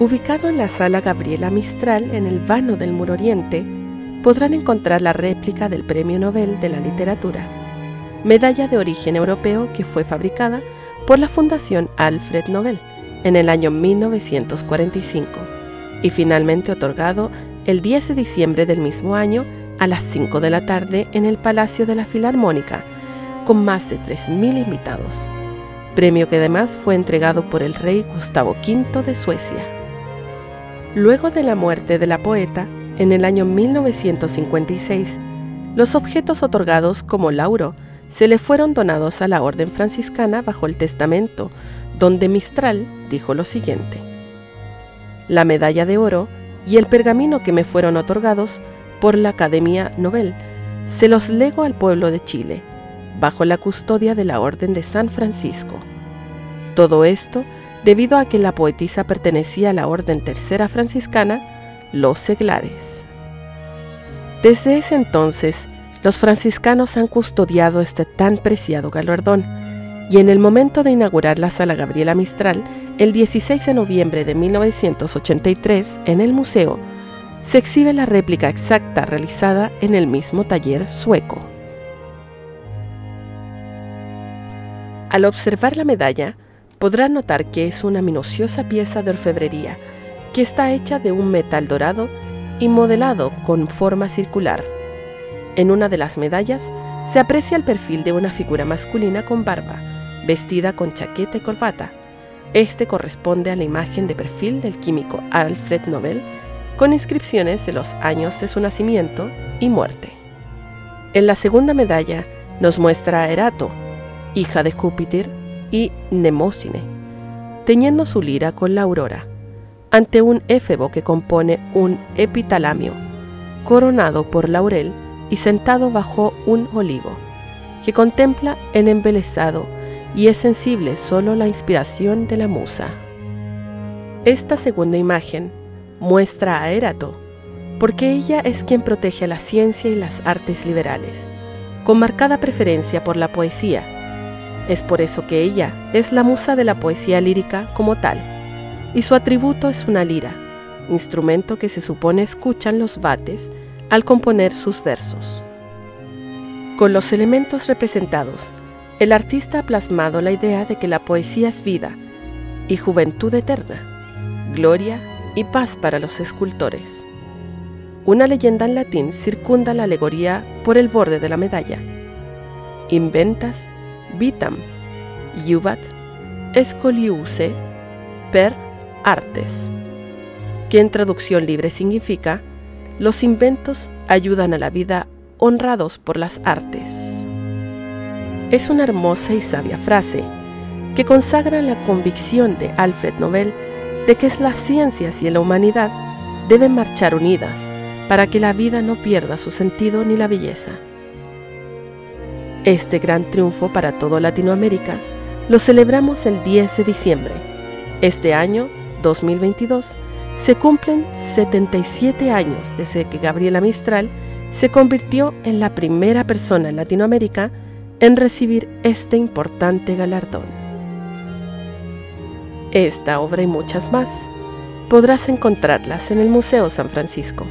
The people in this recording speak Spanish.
Ubicado en la sala Gabriela Mistral en el vano del Muro Oriente, podrán encontrar la réplica del Premio Nobel de la Literatura, medalla de origen europeo que fue fabricada por la Fundación Alfred Nobel en el año 1945 y finalmente otorgado el 10 de diciembre del mismo año a las 5 de la tarde en el Palacio de la Filarmónica, con más de 3.000 invitados, premio que además fue entregado por el rey Gustavo V de Suecia. Luego de la muerte de la poeta, en el año 1956, los objetos otorgados como lauro se le fueron donados a la orden franciscana bajo el testamento, donde Mistral dijo lo siguiente. La medalla de oro y el pergamino que me fueron otorgados por la Academia Nobel se los lego al pueblo de Chile, bajo la custodia de la Orden de San Francisco. Todo esto debido a que la poetisa pertenecía a la Orden Tercera Franciscana, los seglares. Desde ese entonces, los franciscanos han custodiado este tan preciado galardón, y en el momento de inaugurar la Sala Gabriela Mistral, el 16 de noviembre de 1983, en el museo, se exhibe la réplica exacta realizada en el mismo taller sueco. Al observar la medalla, podrán notar que es una minuciosa pieza de orfebrería que está hecha de un metal dorado y modelado con forma circular. En una de las medallas se aprecia el perfil de una figura masculina con barba, vestida con chaqueta y corbata. Este corresponde a la imagen de perfil del químico Alfred Nobel, con inscripciones de los años de su nacimiento y muerte. En la segunda medalla nos muestra a Erato, hija de Júpiter y Nemósine, teñiendo su lira con la aurora, ante un éfebo que compone un epitalamio, coronado por laurel y sentado bajo un olivo, que contempla el embelesado y es sensible solo la inspiración de la musa. Esta segunda imagen muestra a Erato, porque ella es quien protege a la ciencia y las artes liberales, con marcada preferencia por la poesía, es por eso que ella es la musa de la poesía lírica como tal, y su atributo es una lira, instrumento que se supone escuchan los bates al componer sus versos. Con los elementos representados, el artista ha plasmado la idea de que la poesía es vida y juventud eterna, gloria y paz para los escultores. Una leyenda en latín circunda la alegoría por el borde de la medalla. Inventas vitam, iubat, escoliuse, per artes, que en traducción libre significa los inventos ayudan a la vida honrados por las artes. Es una hermosa y sabia frase que consagra la convicción de Alfred Nobel de que las ciencias y la humanidad deben marchar unidas para que la vida no pierda su sentido ni la belleza. Este gran triunfo para toda Latinoamérica lo celebramos el 10 de diciembre. Este año, 2022, se cumplen 77 años desde que Gabriela Mistral se convirtió en la primera persona en Latinoamérica en recibir este importante galardón. Esta obra y muchas más podrás encontrarlas en el Museo San Francisco.